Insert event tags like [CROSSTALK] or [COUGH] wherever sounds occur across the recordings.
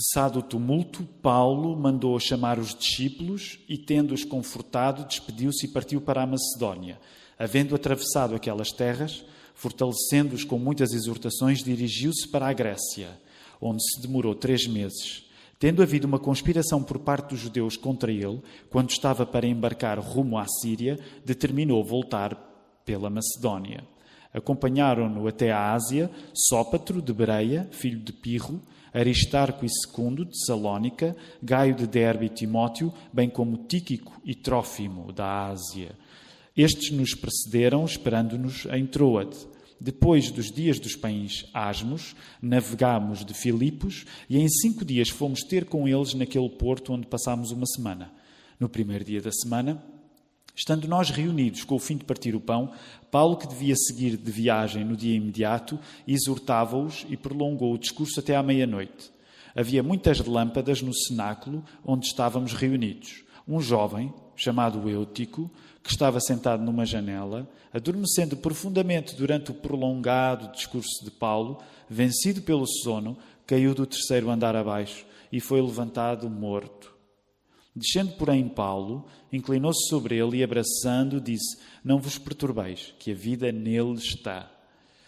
Cessado o tumulto, Paulo mandou chamar os discípulos e, tendo-os confortado, despediu-se e partiu para a Macedónia. Havendo atravessado aquelas terras, fortalecendo-os com muitas exortações, dirigiu-se para a Grécia, onde se demorou três meses. Tendo havido uma conspiração por parte dos judeus contra ele, quando estava para embarcar rumo à Síria, determinou voltar pela Macedónia. Acompanharam-no até a Ásia Sópatro de Bereia, filho de Pirro, Aristarco Segundo de Salónica, Gaio de Derbe e Timóteo, bem como Tíquico e Trófimo da Ásia. Estes nos precederam, esperando-nos em Troade. Depois dos dias dos pães asmos, navegámos de Filipos e em cinco dias fomos ter com eles naquele porto onde passámos uma semana. No primeiro dia da semana, Estando nós reunidos com o fim de partir o pão, Paulo, que devia seguir de viagem no dia imediato, exortava-os e prolongou o discurso até à meia-noite. Havia muitas lâmpadas no cenáculo onde estávamos reunidos. Um jovem, chamado Eutico, que estava sentado numa janela, adormecendo profundamente durante o prolongado discurso de Paulo, vencido pelo sono, caiu do terceiro andar abaixo e foi levantado morto. Descendo, porém, Paulo, inclinou-se sobre ele e, abraçando, disse: Não vos perturbeis, que a vida nele está.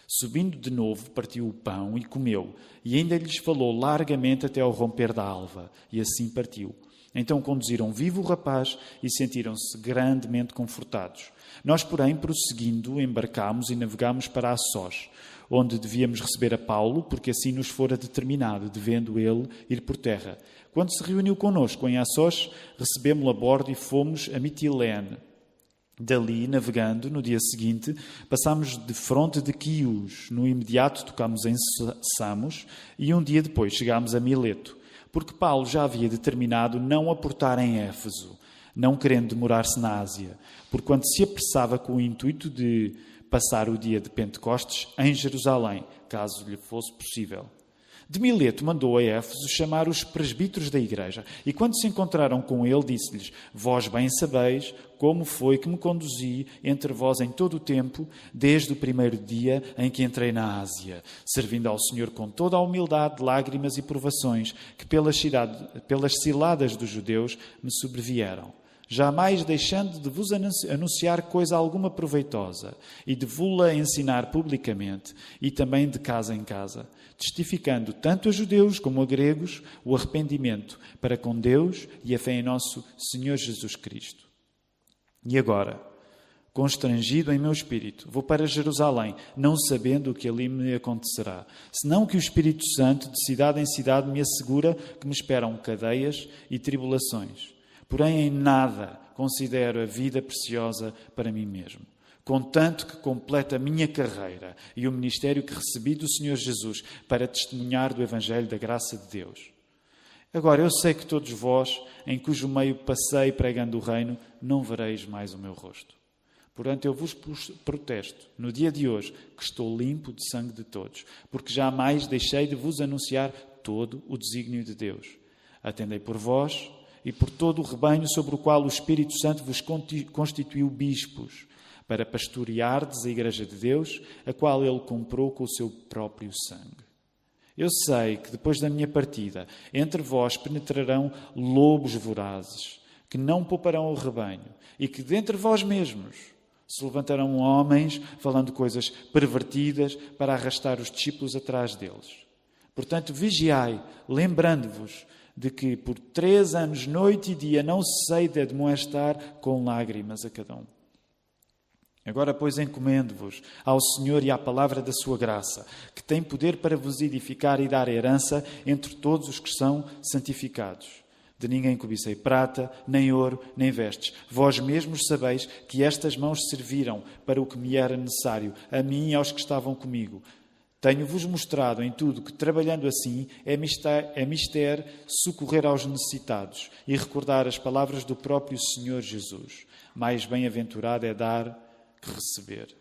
Subindo de novo, partiu o pão e comeu, e ainda lhes falou largamente até ao romper da alva, e assim partiu. Então conduziram vivo o rapaz e sentiram-se grandemente confortados. Nós, porém, prosseguindo, embarcámos e navegámos para Assós, onde devíamos receber a Paulo, porque assim nos fora determinado, devendo ele ir por terra. Quando se reuniu conosco em Assos, recebemos-lo a bordo e fomos a Mitilene. Dali, navegando, no dia seguinte, passámos de fronte de Quios. No imediato tocámos em Samos e um dia depois chegámos a Mileto, porque Paulo já havia determinado não aportar em Éfeso, não querendo demorar-se na Ásia, porquanto se apressava com o intuito de passar o dia de Pentecostes em Jerusalém, caso lhe fosse possível. De Mileto mandou a Éfeso chamar os presbíteros da igreja, e quando se encontraram com ele, disse-lhes: Vós bem sabeis como foi que me conduzi entre vós em todo o tempo, desde o primeiro dia em que entrei na Ásia, servindo ao Senhor com toda a humildade, lágrimas e provações que pelas, pelas ciladas dos judeus me sobrevieram jamais deixando de vos anunciar coisa alguma proveitosa e de vos-la ensinar publicamente e também de casa em casa, testificando tanto a judeus como a gregos o arrependimento para com Deus e a fé em nosso Senhor Jesus Cristo. E agora, constrangido em meu espírito, vou para Jerusalém, não sabendo o que ali me acontecerá, senão que o Espírito Santo, de cidade em cidade, me assegura que me esperam cadeias e tribulações porém em nada considero a vida preciosa para mim mesmo. Contanto que complete a minha carreira e o ministério que recebi do Senhor Jesus para testemunhar do Evangelho da graça de Deus. Agora, eu sei que todos vós, em cujo meio passei pregando o reino, não vereis mais o meu rosto. Portanto, eu vos protesto, no dia de hoje, que estou limpo de sangue de todos, porque jamais deixei de vos anunciar todo o desígnio de Deus. Atendei por vós e por todo o rebanho sobre o qual o Espírito Santo vos constituiu bispos, para pastoreardes a Igreja de Deus, a qual ele comprou com o seu próprio sangue. Eu sei que depois da minha partida, entre vós penetrarão lobos vorazes, que não pouparão o rebanho, e que dentre vós mesmos se levantarão homens falando coisas pervertidas para arrastar os discípulos atrás deles. Portanto, vigiai, lembrando-vos de que por três anos, noite e dia, não cessei de admoestar com lágrimas a cada um. Agora, pois, encomendo-vos ao Senhor e à palavra da sua graça, que tem poder para vos edificar e dar herança entre todos os que são santificados. De ninguém cobicei prata, nem ouro, nem vestes. Vós mesmos sabeis que estas mãos serviram para o que me era necessário, a mim e aos que estavam comigo. Tenho-vos mostrado em tudo que, trabalhando assim, é mister, é socorrer aos necessitados e recordar as palavras do próprio Senhor Jesus. Mais bem-aventurado é dar que receber.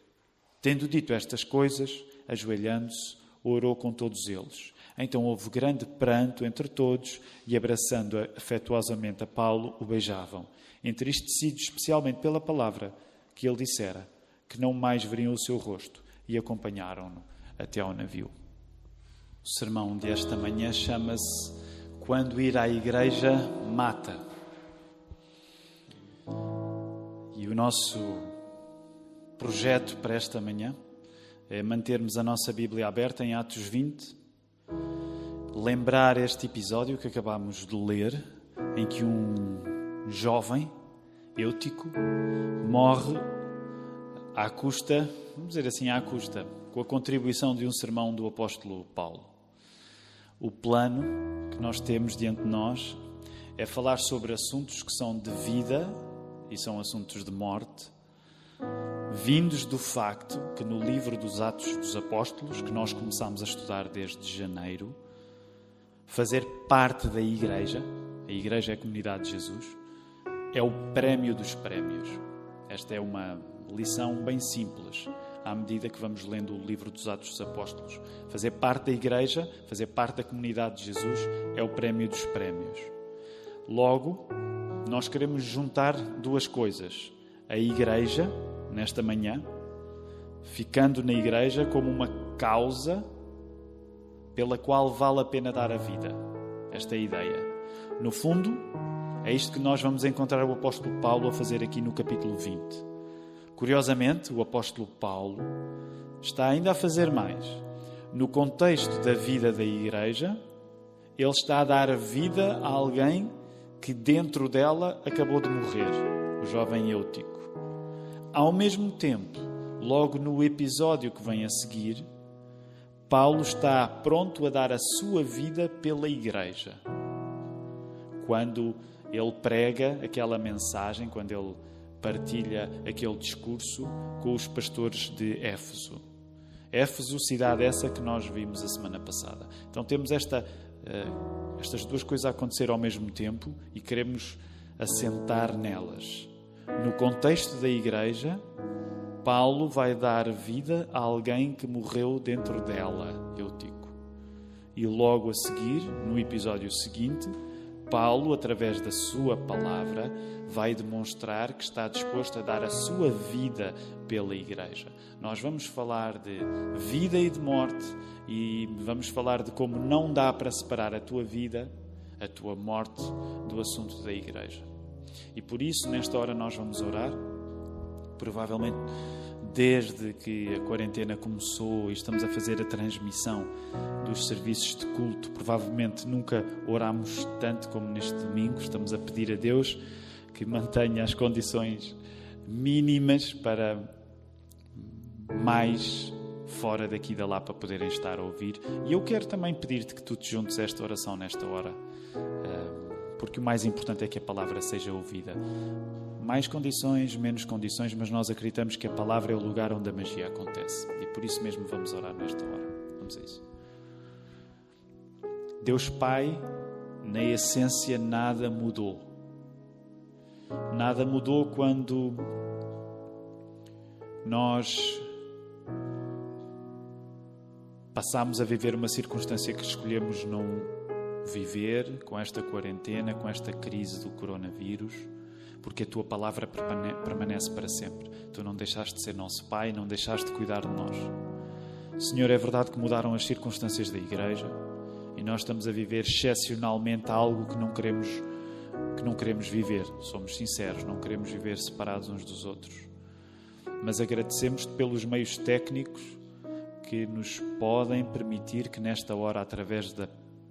Tendo dito estas coisas, ajoelhando-se, orou com todos eles. Então houve grande pranto entre todos e, abraçando afetuosamente a Paulo, o beijavam, entristecidos especialmente pela palavra que ele dissera, que não mais veriam o seu rosto, e acompanharam-no até ao navio. O sermão desta manhã chama-se Quando ir à igreja mata. E o nosso projeto para esta manhã é mantermos a nossa Bíblia aberta em Atos 20, lembrar este episódio que acabamos de ler, em que um jovem, Eutico, morre à custa, vamos dizer assim, à custa, com a contribuição de um sermão do apóstolo Paulo. O plano que nós temos diante de nós é falar sobre assuntos que são de vida e são assuntos de morte, vindos do facto que no livro dos Atos dos Apóstolos, que nós começamos a estudar desde janeiro, fazer parte da Igreja, a Igreja é a comunidade de Jesus, é o prémio dos prémios. Esta é uma lição bem simples, à medida que vamos lendo o livro dos Atos dos Apóstolos. Fazer parte da Igreja, fazer parte da comunidade de Jesus, é o prémio dos prémios. Logo, nós queremos juntar duas coisas: a Igreja, nesta manhã, ficando na Igreja como uma causa pela qual vale a pena dar a vida. Esta é a ideia. No fundo, é isto que nós vamos encontrar o apóstolo Paulo a fazer aqui no capítulo 20. Curiosamente, o apóstolo Paulo está ainda a fazer mais. No contexto da vida da igreja, ele está a dar vida a alguém que dentro dela acabou de morrer, o jovem Eutico. Ao mesmo tempo, logo no episódio que vem a seguir, Paulo está pronto a dar a sua vida pela igreja. Quando ele prega aquela mensagem, quando ele partilha aquele discurso com os pastores de Éfeso. Éfeso, cidade essa que nós vimos a semana passada. Então temos esta, uh, estas duas coisas a acontecer ao mesmo tempo e queremos assentar nelas. No contexto da igreja, Paulo vai dar vida a alguém que morreu dentro dela, Eutico. E logo a seguir, no episódio seguinte, Paulo, através da sua palavra, vai demonstrar que está disposto a dar a sua vida pela igreja. Nós vamos falar de vida e de morte e vamos falar de como não dá para separar a tua vida, a tua morte, do assunto da igreja. E por isso, nesta hora, nós vamos orar. Provavelmente, desde que a quarentena começou e estamos a fazer a transmissão dos serviços de culto, provavelmente nunca oramos tanto como neste domingo. Estamos a pedir a Deus que mantenha as condições mínimas para mais fora daqui da lá para poderem estar a ouvir. E eu quero também pedir-te que tu te juntes a esta oração nesta hora porque o mais importante é que a palavra seja ouvida. Mais condições, menos condições, mas nós acreditamos que a palavra é o lugar onde a magia acontece. E por isso mesmo vamos orar nesta hora. Vamos a isso. Deus Pai, na essência, nada mudou. Nada mudou quando nós passámos a viver uma circunstância que escolhemos não viver com esta quarentena, com esta crise do coronavírus, porque a tua palavra permanece para sempre. Tu não deixaste de ser nosso Pai, não deixaste de cuidar de nós. Senhor, é verdade que mudaram as circunstâncias da igreja e nós estamos a viver excepcionalmente algo que não queremos que não queremos viver. Somos sinceros, não queremos viver separados uns dos outros. Mas agradecemos-te pelos meios técnicos que nos podem permitir que nesta hora, através da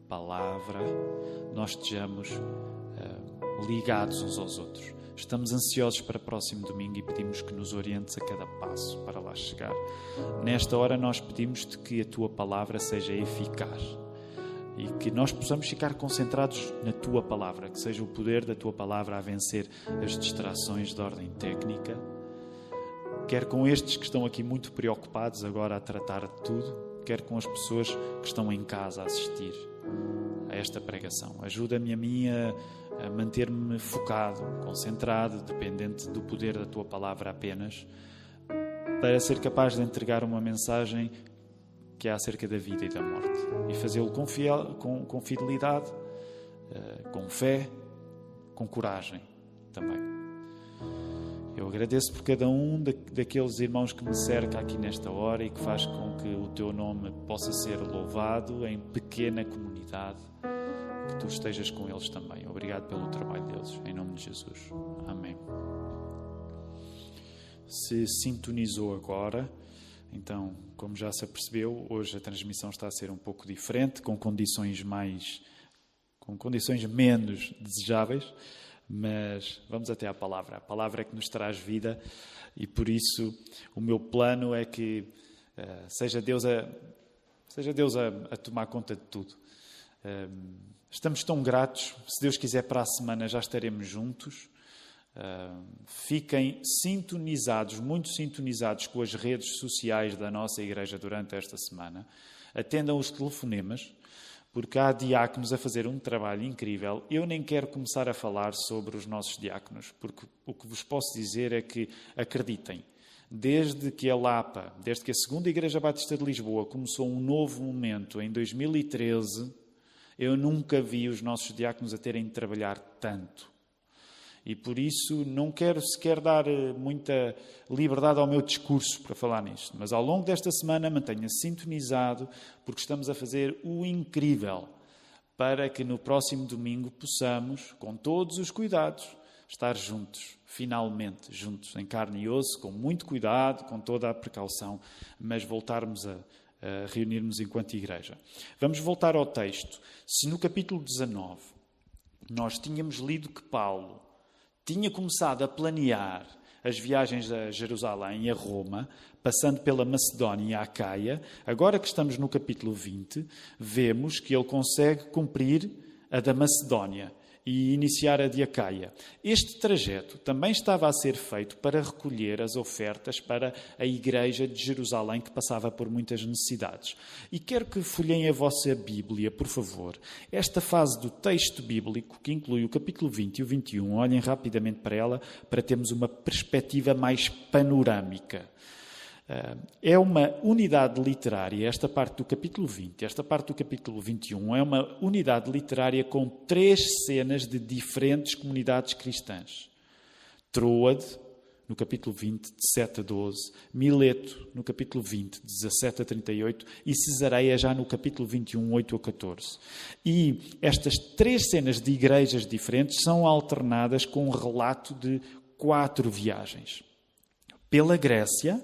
palavra, nós estejamos uh, ligados uns aos outros. Estamos ansiosos para o próximo domingo e pedimos que nos orientes a cada passo para lá chegar. Nesta hora, nós pedimos-te que a tua palavra seja eficaz e que nós possamos ficar concentrados na tua palavra, que seja o poder da tua palavra a vencer as distrações de ordem técnica, quer com estes que estão aqui muito preocupados agora a tratar de tudo, quer com as pessoas que estão em casa a assistir a esta pregação. Ajuda-me a mim a, a manter-me focado, concentrado, dependente do poder da tua palavra apenas, para ser capaz de entregar uma mensagem que é acerca da vida e da morte e fazê-lo com, com, com fidelidade, uh, com fé, com coragem também. Eu agradeço por cada um daqueles irmãos que me cerca aqui nesta hora e que faz com que o teu nome possa ser louvado em pequena comunidade tu estejas com eles também. Obrigado pelo trabalho deles, em nome de Jesus. Amém. Se sintonizou agora, então, como já se apercebeu, hoje a transmissão está a ser um pouco diferente, com condições mais. com condições menos desejáveis, mas vamos até à palavra. A palavra é que nos traz vida e por isso o meu plano é que uh, seja Deus a. Seja Deus a, a tomar conta de tudo. Uh, estamos tão gratos. Se Deus quiser, para a semana já estaremos juntos. Uh, fiquem sintonizados, muito sintonizados com as redes sociais da nossa igreja durante esta semana. Atendam os telefonemas, porque há diáconos a fazer um trabalho incrível. Eu nem quero começar a falar sobre os nossos diáconos, porque o que vos posso dizer é que acreditem. Desde que a Lapa, desde que a Segunda Igreja Batista de Lisboa começou um novo momento em 2013, eu nunca vi os nossos diáconos a terem de trabalhar tanto. E por isso não quero sequer dar eh, muita liberdade ao meu discurso para falar nisto. Mas ao longo desta semana mantenha-se sintonizado, porque estamos a fazer o incrível para que no próximo domingo possamos, com todos os cuidados, estar juntos, finalmente juntos, em carne e osso, com muito cuidado, com toda a precaução, mas voltarmos a, a reunirmos enquanto igreja. Vamos voltar ao texto. Se no capítulo 19 nós tínhamos lido que Paulo tinha começado a planear as viagens a Jerusalém e a Roma, passando pela Macedónia e a Acaia, agora que estamos no capítulo 20, vemos que ele consegue cumprir a da Macedónia e iniciar a de Acaia. Este trajeto também estava a ser feito para recolher as ofertas para a igreja de Jerusalém, que passava por muitas necessidades. E quero que folhem a vossa Bíblia, por favor. Esta fase do texto bíblico, que inclui o capítulo 20 e o 21, olhem rapidamente para ela para termos uma perspectiva mais panorâmica. Eh, é uma unidade literária, esta parte do capítulo 20, esta parte do capítulo 21, é uma unidade literária com três cenas de diferentes comunidades cristãs. Troade, no capítulo 20, de 7 a 12, Mileto, no capítulo 20, de 17 a 38, e Cesareia, já no capítulo 21, 8 a 14. E estas três cenas de igrejas diferentes são alternadas com um relato de quatro viagens. Pela Grécia,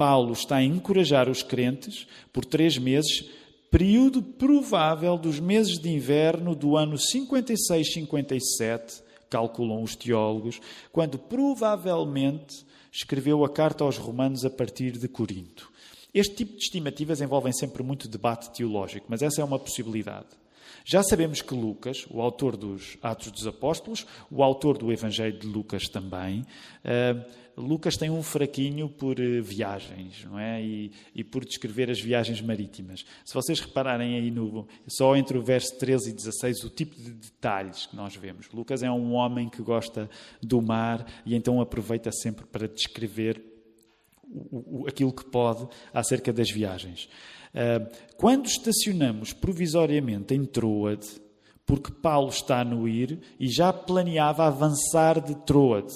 Paulo está a encorajar os crentes por três meses, período provável dos meses de inverno do ano 56-57, calculam os teólogos, quando provavelmente escreveu a carta aos Romanos a partir de Corinto. Este tipo de estimativas envolvem sempre muito debate teológico, mas essa é uma possibilidade. Já sabemos que Lucas, o autor dos Atos dos Apóstolos, o autor do Evangelho de Lucas também, uh, Lucas tem um fraquinho por uh, viagens, não é? E, e, por descrever as viagens marítimas. Se vocês repararem aí no, só entre o verso 13 e 16, o tipo de detalhes que nós vemos. Lucas é um homem que gosta do mar e então aproveita sempre para descrever o, o, aquilo que pode acerca das viagens. Ah, quando estacionamos provisoriamente em Troade, porque Paulo está no ir e já planeava avançar de Troade,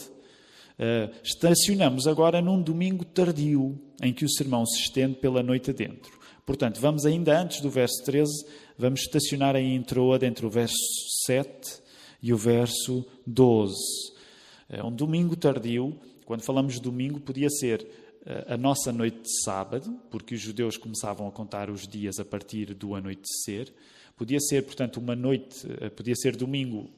ah, estacionamos agora num domingo tardio, em que o sermão se estende pela noite adentro. Portanto, vamos ainda antes do verso 13, vamos estacionar em Troade entre o verso 7 e o verso 12. É um domingo tardio, quando falamos domingo, podia ser a nossa noite de sábado, porque os judeus começavam a contar os dias a partir do anoitecer. Podia ser, portanto, uma noite, eh, podia ser domingo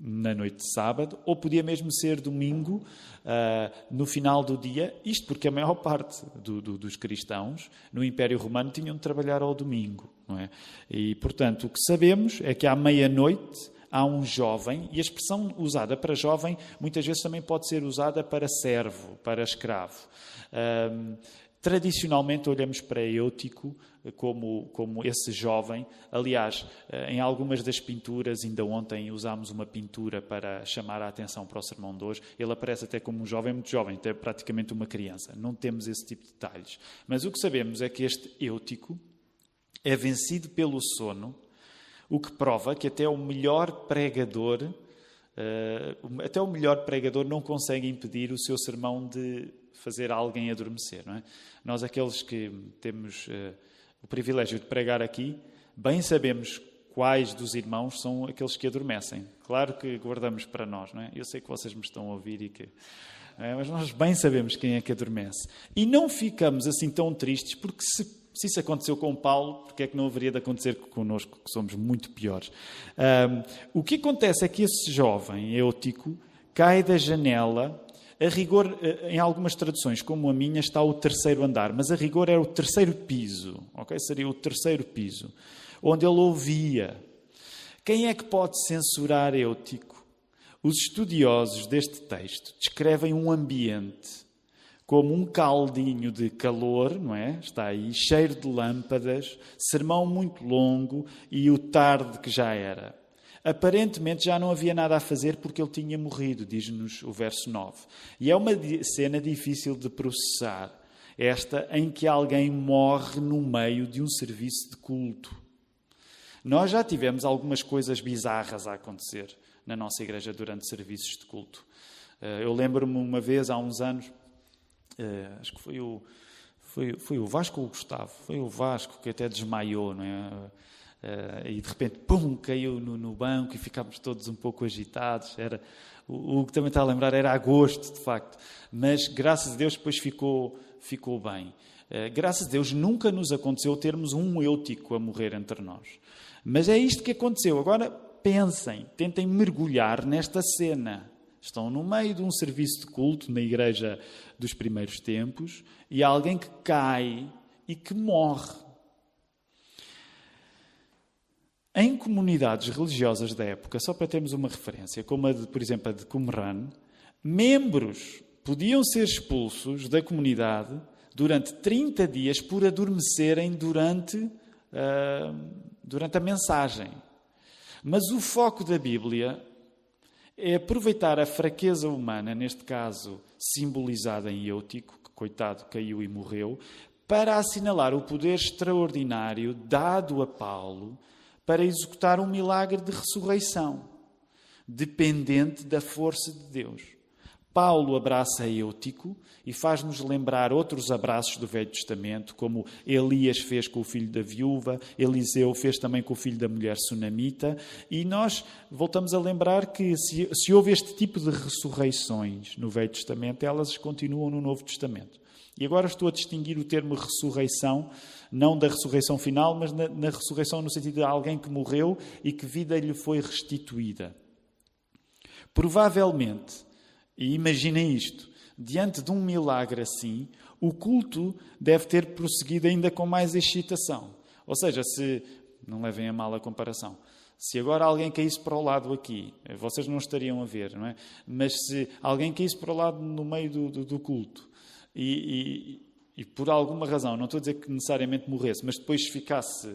na noite de sábado, ou podia mesmo ser domingo uh, no final do dia, isto porque a maior parte do, do, dos cristãos no Império Romano tinham de trabalhar ao domingo. Não é? E, portanto, o que sabemos é que à meia-noite há um jovem, e a expressão usada para jovem muitas vezes também pode ser usada para servo, para escravo. Um, Tradicionalmente olhamos para Eutico como, como esse jovem. Aliás, eh, em algumas das pinturas, ainda ontem usámos uma pintura para chamar a atenção para o sermão de hoje. Ele aparece até como um jovem muito jovem, até praticamente uma criança. Não temos esse tipo de detalhes. Mas o que sabemos é que este Eutico é vencido pelo sono, o que prova que até o melhor pregador, uh, até o melhor pregador não consegue impedir o seu sermão de fazer alguém adormecer. Não é? Nós, aqueles que temos uh, o privilégio de pregar aqui, bem sabemos quais dos irmãos são aqueles que adormecem. Claro que guardamos para nós, não é? Eu sei que vocês me estão a ouvir e que. É? Mas nós bem sabemos quem é que adormece. E não ficamos assim tão tristes, porque se, se isso aconteceu com Paulo, porque é que não haveria de acontecer connosco, que somos muito piores? Um, o que acontece é que esse jovem eutico cai da janela a rigor, eh, em algumas traduções, como a minha, está o terceiro andar, mas a rigor era o terceiro piso, ok? Seria o terceiro piso, onde ele ouvia. Quem é que pode censurar Eutico? Os estudiosos deste texto descrevem um ambiente como um caldinho de calor, não é? Está aí, cheiro de lâmpadas, sermão muito longo e o tarde que já era. Aparentemente já não havia nada a fazer porque ele tinha morrido, diz-nos o verso 9. E é uma cena difícil de processar, esta em que alguém morre no meio de um serviço de culto. Nós já tivemos algumas coisas bizarras a acontecer na nossa igreja durante serviços de culto. Eh, eu lembro-me uma vez, há uns anos, eh, acho que foi o, foi, foi o Vasco ou o Gustavo? Foi o Vasco que até desmaiou, não é? Uh, e de repente, pum, caiu no, no, banco e ficámos todos um pouco agitados. Era, o, o, que também está a lembrar era agosto, de facto. Mas, graças a Deus, depois ficou, ficou bem. Uh, graças a Deus, nunca nos aconteceu termos um eutico a morrer entre nós. Mas é isto que aconteceu. Agora, pensem, tentem mergulhar nesta cena. Estão no meio de um serviço de culto na igreja dos primeiros tempos e há alguém que cai e que morre em comunidades religiosas da época, só para termos uma referência, como a de, por exemplo, a de Qumran, membros podiam ser expulsos da comunidade durante 30 dias por adormecerem durante, uh, durante a mensagem. Mas o foco da Bíblia é aproveitar a fraqueza humana, neste caso simbolizada em Eutico, que coitado caiu e morreu, para assinalar o poder extraordinário dado a Paulo para executar um milagre de ressurreição, dependente da força de Deus. Paulo abraça Eutico e faz-nos lembrar outros abraços do Velho Testamento, como Elias fez com o filho da viúva, Eliseu fez também com o filho da mulher sunamita, e nós voltamos a lembrar que se, se houve este tipo de ressurreições no Velho Testamento, elas continuam no Novo Testamento. E agora estou a distinguir o termo ressurreição, não da ressurreição final, mas na, na ressurreição no sentido de alguém que morreu e que vida lhe foi restituída. Provavelmente, e imaginem isto, diante de um milagre assim, o culto deve ter prosseguido ainda com mais excitação. Ou seja, se. Não levem a mal a comparação. Se agora alguém caísse para o lado aqui, vocês não estariam a ver, não é? Mas se alguém caísse para o lado no meio do, do, do culto e, e, e, por alguma razão, não estou a dizer que necessariamente morresse, mas depois ficasse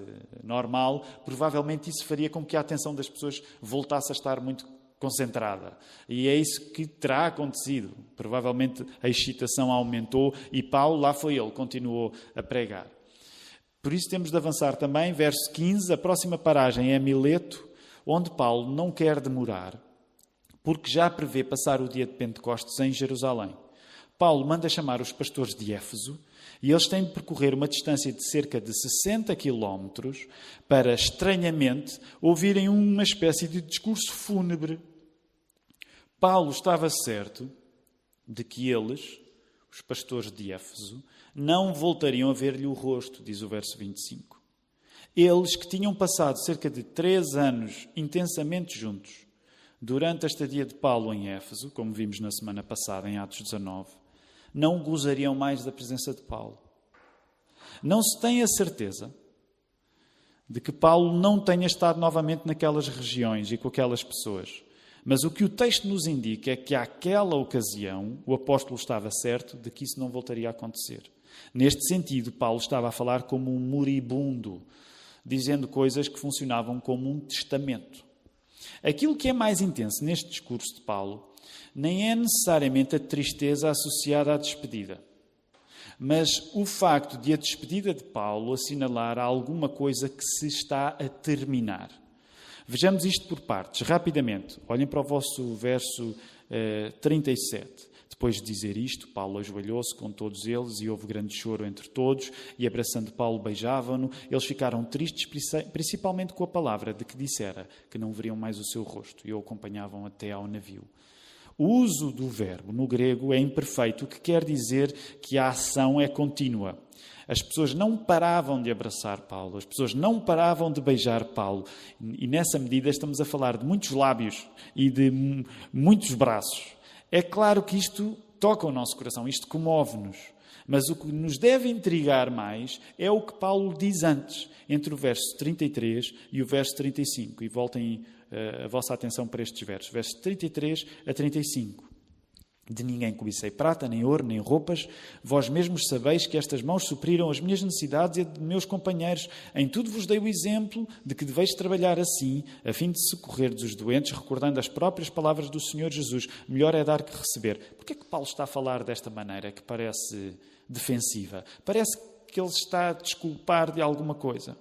normal, provavelmente isso faria com que a atenção das pessoas voltasse a estar muito concentrada. E é isso que terá acontecido. Provavelmente a excitação aumentou e Paulo, lá foi ele, continuou a pregar. Por isso temos de avançar também, verso 15, a próxima paragem é Mileto, onde Paulo não quer demorar, porque já prevê passar o dia de Pentecostes em Jerusalém. Paulo manda chamar os pastores de Éfeso e eles têm de percorrer uma distância de cerca de 60 quilómetros para, estranhamente, ouvirem uma espécie de discurso fúnebre. Paulo estava certo de que eles, os pastores de Éfeso, não voltariam a ver-lhe o rosto, diz o verso 25. Eles que tinham passado cerca de três anos intensamente juntos, durante a estadia de Paulo em Éfeso, como vimos na semana passada, em Atos 19, não gozariam mais da presença de Paulo. Não se tem a certeza de que Paulo não tenha estado novamente naquelas regiões e com aquelas pessoas. Mas o que o texto nos indica é que, àquela ocasião, o apóstolo estava certo de que isso não voltaria a acontecer. Neste sentido, Paulo estava a falar como um moribundo, dizendo coisas que funcionavam como um testamento. Aquilo que é mais intenso neste discurso de Paulo nem é necessariamente a tristeza associada à despedida, mas o facto de a despedida de Paulo assinalar alguma coisa que se está a terminar. Vejamos isto por partes, rapidamente. Olhem para o vosso verso eh, 37. Depois de dizer isto, Paulo ajoelhou-se com todos eles e houve grande choro entre todos, e abraçando Paulo beijavam-no. Eles ficaram tristes, principalmente com a palavra de que dissera que não veriam mais o seu rosto, e o acompanhavam até ao navio. O uso do verbo no grego é imperfeito, o que quer dizer que a ação é contínua. As pessoas não paravam de abraçar Paulo, as pessoas não paravam de beijar Paulo. E nessa medida estamos a falar de muitos lábios e de muitos braços. É claro que isto toca o nosso coração, isto comove-nos. Mas o que nos deve intrigar mais é o que Paulo diz antes, entre o verso 33 e o verso 35. E voltem uh, a vossa atenção para estes versos, versos 33 a 35. De ninguém cobicei prata, nem ouro, nem roupas. Vós mesmos sabeis que estas mãos supriram as minhas necessidades e a de meus companheiros. Em tudo vos dei o exemplo de que deveis trabalhar assim, a fim de socorrer os doentes, recordando as próprias palavras do Senhor Jesus. Melhor é dar que receber. Por que é que Paulo está a falar desta maneira que parece defensiva? Parece que ele está a desculpar de alguma coisa.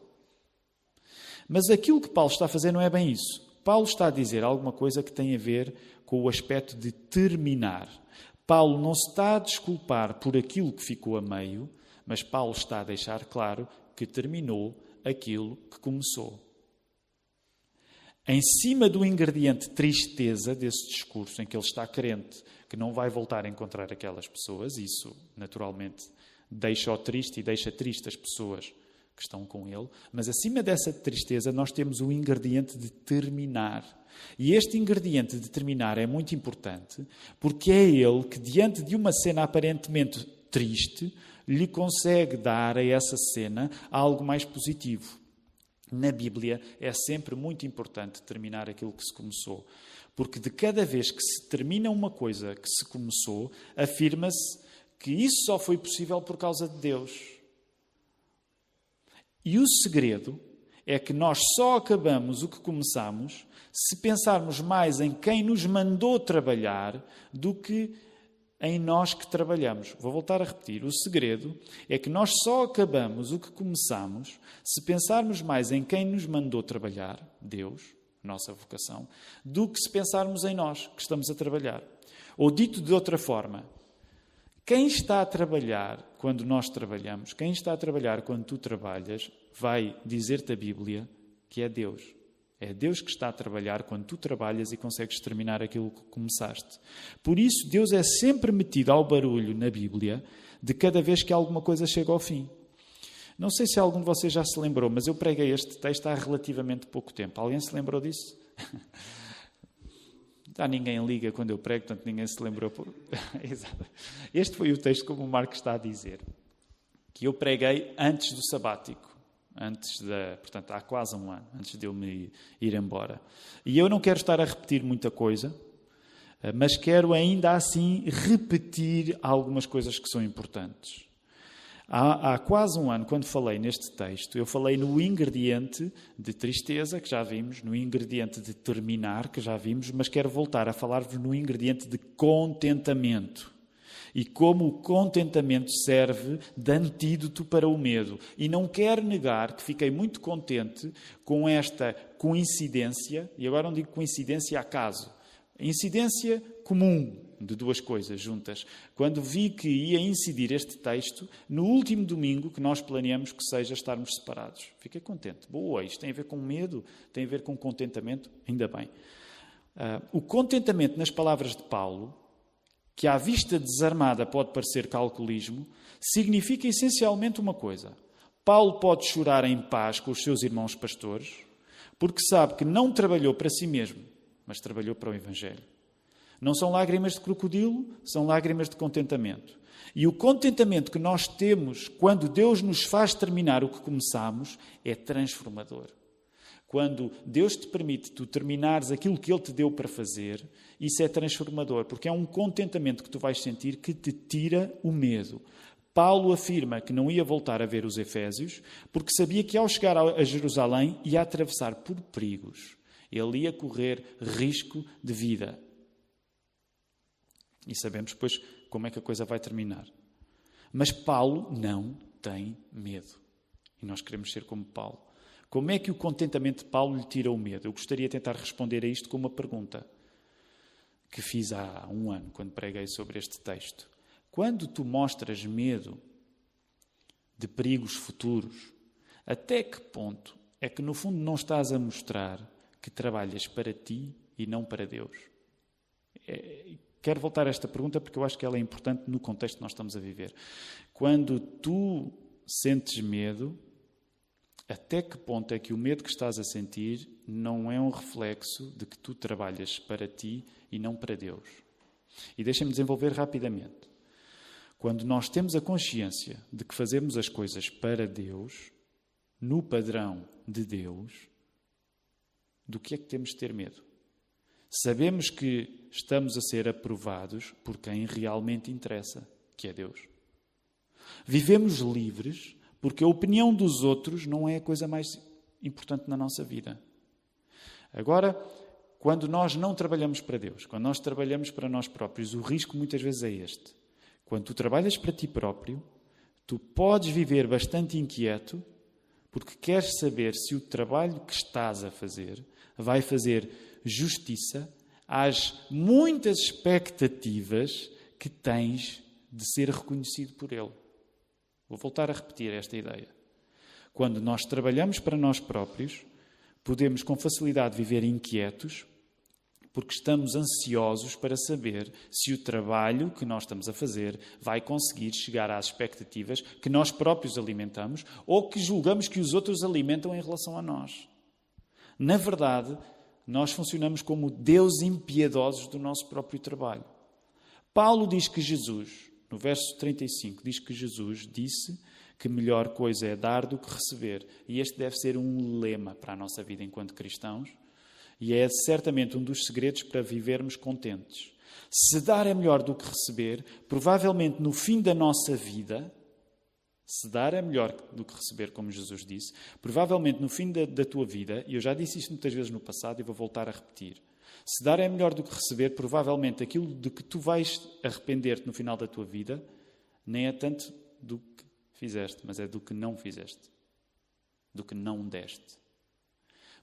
Mas aquilo que Paulo está a fazer não é bem isso. Paulo está a dizer alguma coisa que tem a ver com o aspecto de terminar. Paulo não se está a desculpar por aquilo que ficou a meio, mas Paulo está a deixar claro que terminou aquilo que começou. Em cima do ingrediente tristeza desse discurso, em que ele está crente que não vai voltar a encontrar aquelas pessoas, isso naturalmente deixa-o triste e deixa triste as pessoas que estão com ele, mas acima dessa tristeza nós temos o ingrediente de terminar. E este ingrediente de terminar é muito importante porque é ele que, diante de uma cena aparentemente triste, lhe consegue dar a essa cena algo mais positivo. Na Bíblia é sempre muito importante terminar aquilo que se começou, porque de cada vez que se termina uma coisa que se começou, afirma-se que isso só foi possível por causa de Deus. E o segredo é que nós só acabamos o que começamos se pensarmos mais em quem nos mandou trabalhar do que em nós que trabalhamos. Vou voltar a repetir. O segredo é que nós só acabamos o que começamos se pensarmos mais em quem nos mandou trabalhar, Deus, nossa vocação, do que se pensarmos em nós que estamos a trabalhar. Ou dito de outra forma, quem está a trabalhar quando nós trabalhamos, quem está a trabalhar quando tu trabalhas, vai dizer-te a Bíblia que é Deus. É Deus que está a trabalhar quando tu trabalhas e consegues terminar aquilo que começaste. Por isso, Deus é sempre metido ao barulho na Bíblia de cada vez que alguma coisa chega ao fim. Não sei se algum de vocês já se lembrou, mas eu preguei este texto há relativamente pouco tempo. Alguém se lembrou disso? [LAUGHS] Já ninguém liga quando eu prego, portanto ninguém se lembrou. [LAUGHS] este foi o texto, como o Marco está a dizer, que eu preguei antes do sabático, antes da, portanto, há quase um ano, antes de eu me ir embora. E eu não quero estar a repetir muita coisa, eh, mas quero ainda assim repetir algumas coisas que são importantes. Há, há, quase um ano, quando falei neste texto, eu falei no ingrediente de tristeza, que já vimos, no ingrediente de terminar, que já vimos, mas quero voltar a falar-vos no ingrediente de contentamento. E como o contentamento serve de antídoto para o medo. E não quero negar que fiquei muito contente com esta coincidência, e agora não digo coincidência acaso, incidência comum de duas coisas juntas. Quando vi que ia incidir este texto no último domingo que nós planeamos que seja estarmos separados. Fiquei contente. Boa, isto tem a ver com medo, tem a ver com contentamento, ainda bem. Uh, o contentamento, nas palavras de Paulo, que à vista desarmada pode parecer calculismo, significa essencialmente uma coisa. Paulo pode chorar em paz com os seus irmãos pastores, porque sabe que não trabalhou para si mesmo, mas trabalhou para o Evangelho. Não são lágrimas de crocodilo, são lágrimas de contentamento. E o contentamento que nós temos quando Deus nos faz terminar o que começamos é transformador. Quando Deus te permite tu terminares aquilo que Ele te deu para fazer, isso é transformador, porque é um contentamento que tu vais sentir que te tira o medo. Paulo afirma que não ia voltar a ver os Efésios, porque sabia que ao chegar a Jerusalém ia atravessar por perigos. Ele ia correr risco de vida. E sabemos depois como é que a coisa vai terminar. Mas Paulo não tem medo. E nós queremos ser como Paulo. Como é que o contentamento de Paulo lhe tira o medo? Eu gostaria de tentar responder a isto com uma pergunta. que fiz há um ano, quando preguei sobre este texto. Quando tu mostras medo de perigos futuros, até que ponto é que, no fundo, não estás a mostrar que trabalhas para ti e não para Deus? É, quero voltar a esta pergunta porque eu acho que ela é importante no contexto que nós estamos a viver. Quando tu sentes medo, até que ponto é que o medo que estás a sentir não é um reflexo de que tu trabalhas para ti e não para Deus? E deixem-me desenvolver rapidamente. Quando nós temos a consciência de que fazemos as coisas para Deus, no padrão de Deus, do que é que temos de ter medo? Sabemos que estamos a ser aprovados por quem realmente interessa, que é Deus. Vivemos livres porque a opinião dos outros não é a coisa mais importante na nossa vida. Agora, quando nós não trabalhamos para Deus, quando nós trabalhamos para nós próprios, o risco muitas vezes é este. Quando tu trabalhas para ti próprio, tu podes viver bastante inquieto porque queres saber se o trabalho que estás a fazer vai fazer justiça às muitas expectativas que tens de ser reconhecido por Ele. Vou voltar a repetir esta ideia. Quando nós trabalhamos para nós próprios, podemos com facilidade viver inquietos porque estamos ansiosos para saber se o trabalho que nós estamos a fazer vai conseguir chegar às expectativas que nós próprios alimentamos ou que julgamos que os outros alimentam em relação a nós. Na verdade, nós funcionamos como Deus impiedosos do nosso próprio trabalho. Paulo diz que Jesus, no verso 35, diz que Jesus disse que melhor coisa é dar do que receber. E este deve ser um lema para a nossa vida enquanto cristãos e é certamente um dos segredos para vivermos contentes. Se dar é melhor do que receber, provavelmente no fim da nossa vida, se dar é melhor do que receber, como Jesus disse, provavelmente no fim da, da tua vida, e eu já disse isto muitas vezes no passado e vou voltar a repetir, se dar é melhor do que receber, provavelmente aquilo de que tu vais arrepender-te no final da tua vida, nem é tanto do que fizeste, mas é do que não fizeste, do que não deste.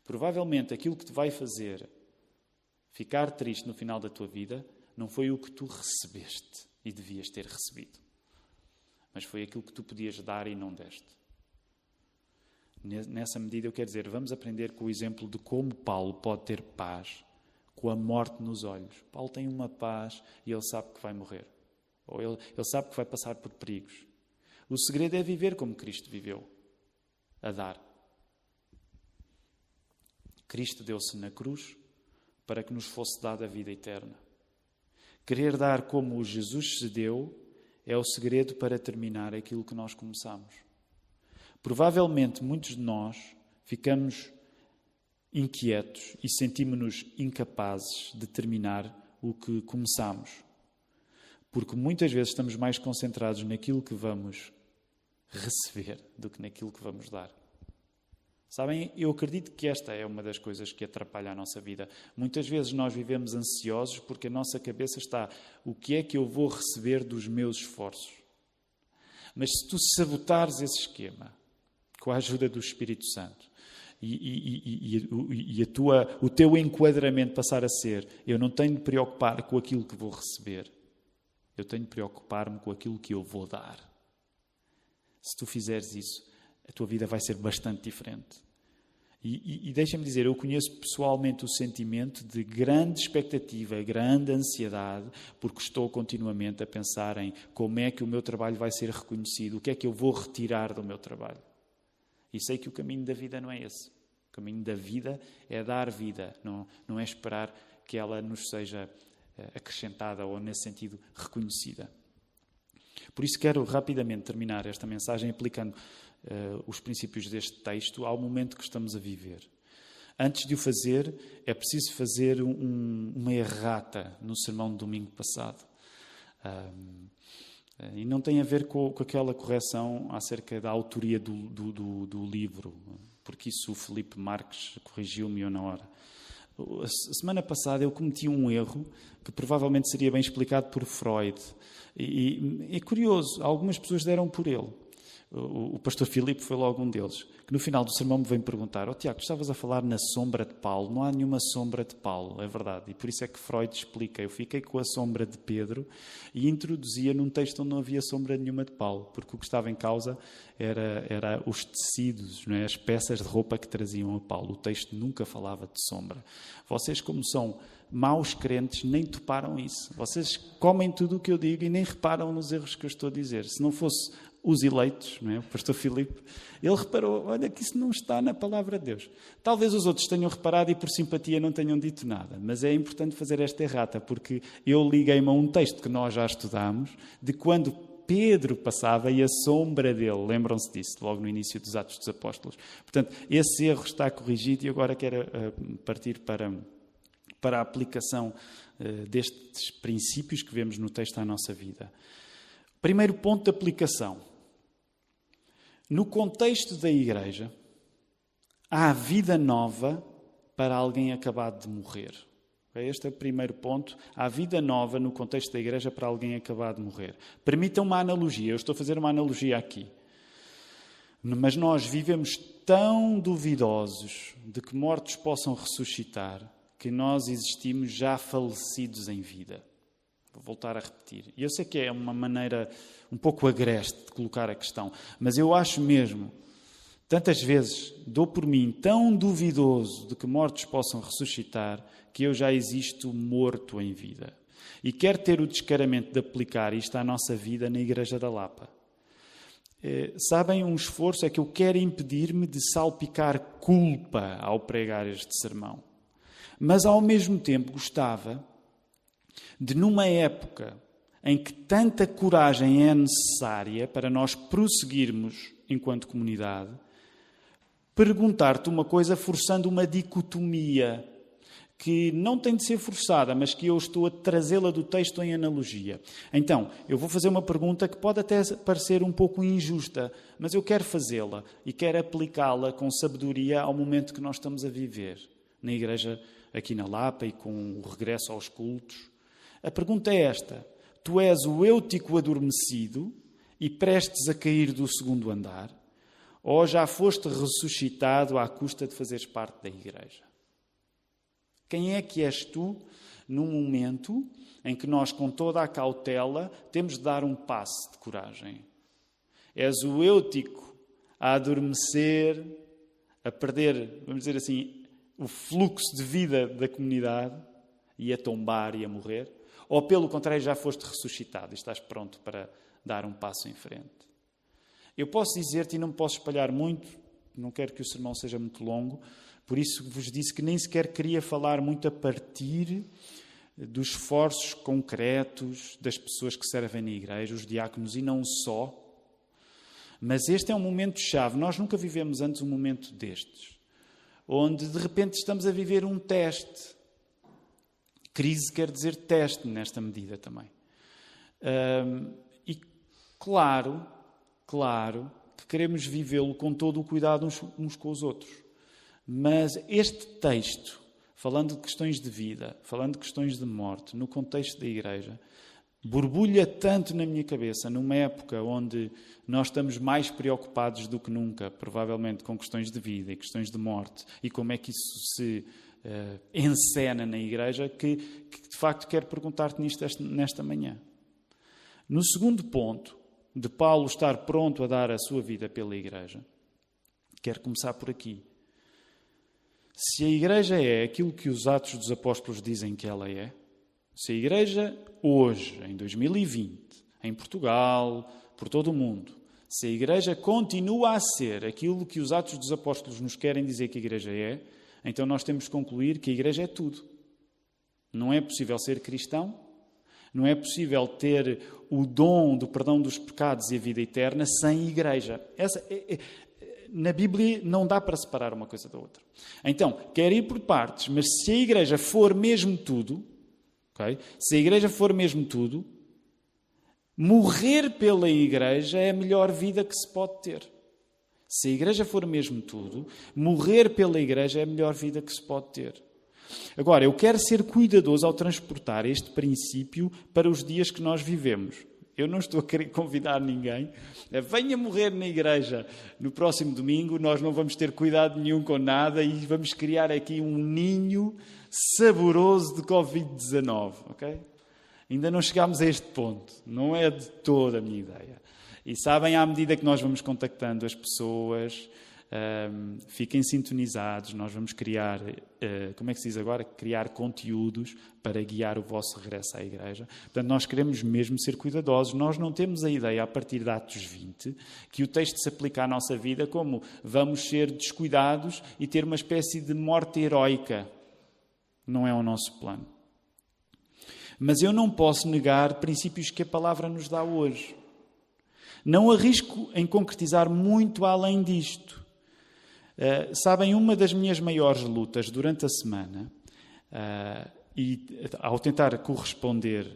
Provavelmente aquilo que te vai fazer ficar triste no final da tua vida não foi o que tu recebeste e devias ter recebido, mas foi aquilo que tu podias dar e não deste. Nessa medida, eu quero dizer, vamos aprender com o exemplo de como Paulo pode ter paz com a morte nos olhos. Paulo tem uma paz e ele sabe que vai morrer. Ou ele, ele sabe que vai passar por perigos. O segredo é viver como Cristo viveu, a dar. Cristo deu-se na cruz para que nos fosse dada a vida eterna. Querer dar como Jesus se deu é o segredo para terminar aquilo que nós começamos. Provavelmente muitos de nós ficamos inquietos e sentimos-nos incapazes de terminar o que começamos. Porque muitas vezes estamos mais concentrados naquilo que vamos receber do que naquilo que vamos dar. Sabem, eu acredito que esta é uma das coisas que atrapalha a nossa vida. Muitas vezes nós vivemos ansiosos porque a nossa cabeça está: o que é que eu vou receber dos meus esforços? Mas se tu sabotares esse esquema, com a ajuda do Espírito Santo, e, e, e, a tua, o teu enquadramento passar a ser: eu não tenho de preocupar com aquilo que vou receber, eu tenho de preocupar-me com aquilo que eu vou dar. Se tu fizeres isso, a tua vida vai ser bastante diferente. E, e, e deixa-me dizer, eu conheço pessoalmente o sentimento de grande expectativa, grande ansiedade, porque estou continuamente a pensar em como é que o meu trabalho vai ser reconhecido, o que é que eu vou retirar do meu trabalho. E sei que o caminho da vida não é esse. O caminho da vida é dar vida, não, não é esperar que ela nos seja eh, acrescentada ou, nesse sentido, reconhecida. Por isso, quero rapidamente terminar esta mensagem aplicando uh, os princípios deste texto ao momento que estamos a viver. Antes de o fazer, é preciso fazer um, uma errata no sermão do domingo passado. Um, e não tem a ver com, com, aquela correção acerca da autoria do, do, do, do livro, porque isso o Felipe Marques corrigiu-me na hora. A semana passada eu cometi um erro que provavelmente seria bem explicado por Freud. E, e é curioso, algumas pessoas deram por ele. O, pastor Filipe foi logo um deles, que no final do sermão me vem perguntar: oh, Tiago, tu estavas a falar na sombra de Paulo. Não há nenhuma sombra de Paulo, é verdade. E por isso é que Freud explica. Eu fiquei com a sombra de Pedro e introduzia num texto onde não havia sombra nenhuma de Paulo, porque o que estava em causa era, era os tecidos, não é? as peças de roupa que traziam a Paulo. O texto nunca falava de sombra. Vocês, como são maus crentes, nem toparam isso. Vocês comem tudo o que eu digo e nem reparam nos erros que eu estou a dizer. Se não fosse os eleitos, é? o pastor Filipe, ele reparou, olha que isso não está na palavra de Deus. Talvez os outros tenham reparado e por simpatia não tenham dito nada, mas é importante fazer esta errata, porque eu liguei-me a um texto que nós já estudámos, de quando Pedro passava e a sombra dele, lembram-se disso, logo no início dos Atos dos Apóstolos. Portanto, esse erro está corrigido e agora quero uh, partir para, para a aplicação uh, destes princípios que vemos no texto à nossa vida. Primeiro ponto de aplicação no contexto da igreja, há vida nova para alguém acabado de morrer. Este é o primeiro ponto. Há vida nova no contexto da igreja para alguém acabado de morrer. Permitam uma analogia. Eu estou a fazer uma analogia aqui. Mas nós vivemos tão duvidosos de que mortos possam ressuscitar que nós existimos já falecidos em vida. Vou voltar a repetir. E eu sei que é uma maneira um pouco agreste de colocar a questão, mas eu acho mesmo, tantas vezes dou por mim tão duvidoso de que mortos possam ressuscitar, que eu já existo morto em vida. E quero ter o descaramento de aplicar isto à nossa vida na Igreja da Lapa. É, sabem, um esforço é que eu quero impedir-me de salpicar culpa ao pregar este sermão. Mas ao mesmo tempo gostava de, numa época em que tanta coragem é necessária para nós prosseguirmos enquanto comunidade, perguntar-te uma coisa forçando uma dicotomia que não tem de ser forçada, mas que eu estou a trazê-la do texto em analogia. Então, eu vou fazer uma pergunta que pode até parecer um pouco injusta, mas eu quero fazê-la e quero aplicá-la com sabedoria ao momento que nós estamos a viver na igreja aqui na Lapa e com o regresso aos cultos. A pergunta é esta: Tu és o eutico adormecido e prestes a cair do segundo andar, ou já foste ressuscitado à custa de fazeres parte da igreja? Quem é que és tu num momento em que nós, com toda a cautela, temos de dar um passo de coragem? És o eutico a adormecer, a perder, vamos dizer assim, o fluxo de vida da comunidade e a tombar e a morrer? Ou, pelo contrário, já foste ressuscitado e estás pronto para dar um passo em frente? Eu posso dizer-te, e não me posso espalhar muito, não quero que o sermão seja muito longo, por isso vos disse que nem sequer queria falar muito a partir dos esforços concretos das pessoas que servem na igreja, os diáconos e não só. Mas este é um momento chave. Nós nunca vivemos antes um momento destes, onde de repente estamos a viver um teste. Crise quer dizer teste nesta medida também. Um, e claro, claro que queremos vivê-lo com todo o cuidado uns, uns com os outros. Mas este texto, falando de questões de vida, falando de questões de morte, no contexto da igreja, borbulha tanto na minha cabeça, numa época onde nós estamos mais preocupados do que nunca, provavelmente, com questões de vida e questões de morte, e como é que isso se uh, na igreja, que, que de facto quero perguntar-te nisto nesta manhã. No segundo ponto, de Paulo estar pronto a dar a sua vida pela igreja, quero começar por aqui. Se a igreja é aquilo que os Atos dos Apóstolos dizem que ela é, se a igreja hoje, em 2020, em Portugal, por todo o mundo, se a igreja continua a ser aquilo que os Atos dos Apóstolos nos querem dizer que a igreja é, então nós temos que concluir que a igreja é tudo. Não é possível ser cristão, não é possível ter o dom do perdão dos pecados e a vida eterna sem igreja. Essa é, é, na Bíblia não dá para separar uma coisa da outra. Então, quer ir por partes, mas se a igreja for mesmo tudo, okay? se a igreja for mesmo tudo, morrer pela igreja é a melhor vida que se pode ter. Se a igreja for mesmo tudo, morrer pela igreja é a melhor vida que se pode ter. Agora, eu quero ser cuidadoso ao transportar este princípio para os dias que nós vivemos. Eu não estou a querer convidar ninguém. Venha morrer na igreja no próximo domingo. Nós não vamos ter cuidado nenhum com nada e vamos criar aqui um ninho saboroso de Covid-19. Ok? Ainda não chegámos a este ponto. Não é de toda a minha ideia. E sabem, à medida que nós vamos contactando as pessoas, um, fiquem sintonizados, nós vamos criar, uh, como é que se diz agora? Criar conteúdos para guiar o vosso regresso à igreja. Portanto, nós queremos mesmo ser cuidadosos. Nós não temos a ideia, a partir de Atos 20, que o texto se aplica à nossa vida como vamos ser descuidados e ter uma espécie de morte heroica. Não é o nosso plano. Mas eu não posso negar princípios que a palavra nos dá hoje. Não arrisco em concretizar muito além disto. Uh, sabem, uma das minhas maiores lutas durante a semana, uh, e ao tentar corresponder,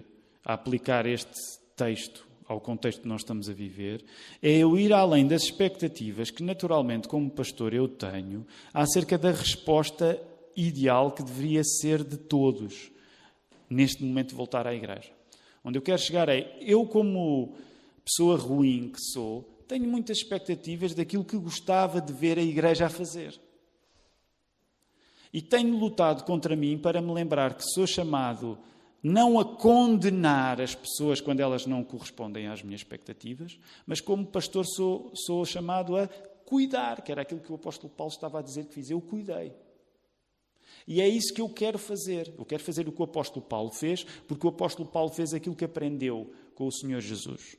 a aplicar este texto ao contexto que nós estamos a viver, é eu ir além das expectativas que, naturalmente, como pastor, eu tenho acerca da resposta ideal que deveria ser de todos neste momento de voltar à igreja. Onde eu quero chegar é, eu, como pessoa ruim que sou, tenho muitas expectativas daquilo que gostava de ver a Igreja a fazer. E tenho lutado contra mim para me lembrar que sou chamado não a condenar as pessoas quando elas não correspondem às minhas expectativas, mas como pastor sou, sou chamado a cuidar, que era aquilo que o apóstolo Paulo estava a dizer que fiz. Eu cuidei. E é isso que eu quero fazer. Eu quero fazer o que o apóstolo Paulo fez, porque o apóstolo Paulo fez aquilo que aprendeu com o Senhor Jesus.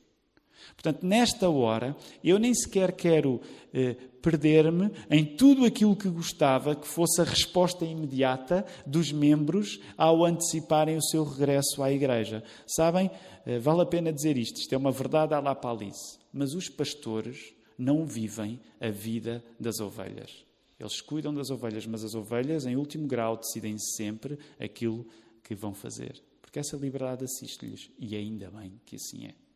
Portanto, nesta hora, eu nem sequer quero eh, perder-me em tudo aquilo que gostava que fosse a resposta imediata dos membros ao anteciparem o seu regresso à igreja. Sabem, eh, vale a pena dizer isto, isto é uma verdade à la palice, mas os pastores não vivem a vida das ovelhas. Eles cuidam das ovelhas, mas as ovelhas, em último grau, decidem sempre aquilo que vão fazer. Porque essa liberdade assiste-lhes, e ainda bem que assim é.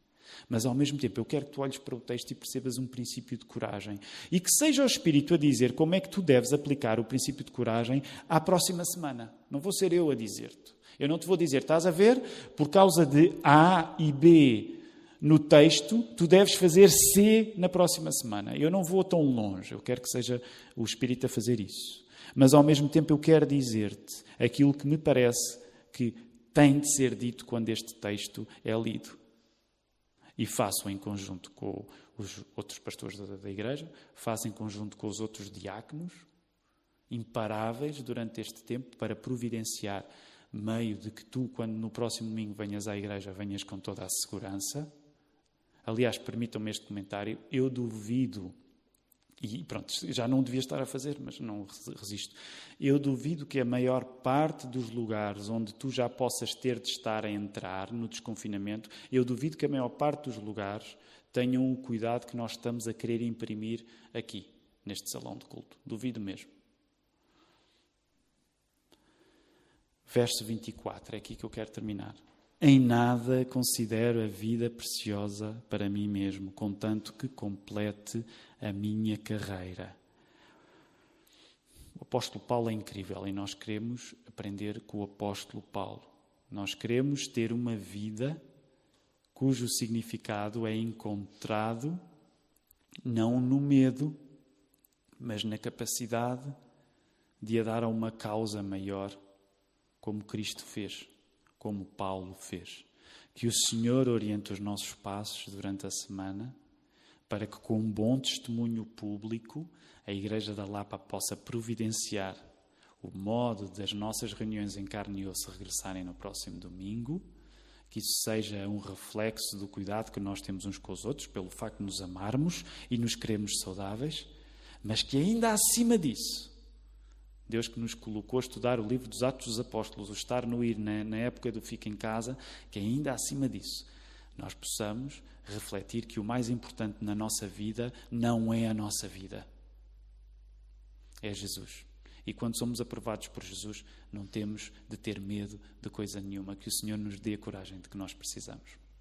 Mas ao mesmo tempo, eu quero que tu olhes para o texto e percebas um princípio de coragem. E que seja o Espírito a dizer como é que tu deves aplicar o princípio de coragem à próxima semana. Não vou ser eu a dizer-te. Eu não te vou dizer, estás a ver, por causa de A e B no texto, tu deves fazer C na próxima semana. Eu não vou tão longe, eu quero que seja o Espírito a fazer isso. Mas ao mesmo tempo eu quero dizer-te aquilo que me parece que tem de ser dito quando este texto é lido e faço em conjunto com os outros pastores da, da igreja, faço em conjunto com os outros diáconos, imparáveis durante este tempo para providenciar meio de que tu, quando no próximo domingo venhas à igreja, venhas com toda a segurança. Aliás, permitam-me este comentário, eu duvido e pronto, já não devia estar a fazer, mas não resisto. Eu duvido que a maior parte dos lugares onde tu já possas ter de estar a entrar no desconfinamento, eu duvido que a maior parte dos lugares tenham o cuidado que nós estamos a querer imprimir aqui, neste salão de culto. Duvido mesmo. Verso 24, é aqui que eu quero terminar. Em nada considero a vida preciosa para mim mesmo, contanto que complete a minha carreira. O apóstolo Paulo é incrível e nós queremos aprender com o apóstolo Paulo. Nós queremos ter uma vida cujo significado é encontrado não no medo, mas na capacidade de a dar a uma causa maior, como Cristo fez como Paulo fez. Que o Senhor oriente os nossos passos durante a semana, para que, com um bom testemunho público, a Igreja da Lapa possa providenciar o modo das nossas reuniões em carne e osso regressarem no próximo domingo, que isso seja um reflexo do cuidado que nós temos uns com os outros, pelo facto de nos amarmos e nos queremos saudáveis, mas que ainda acima disso Deus que nos colocou a estudar o livro dos Atos dos Apóstolos, o estar no ir na, na época do fica em casa, que ainda acima disso nós possamos refletir que o mais importante na nossa vida não é a nossa vida, é Jesus. E quando somos aprovados por Jesus, não temos de ter medo de coisa nenhuma, que o Senhor nos dê a coragem de que nós precisamos.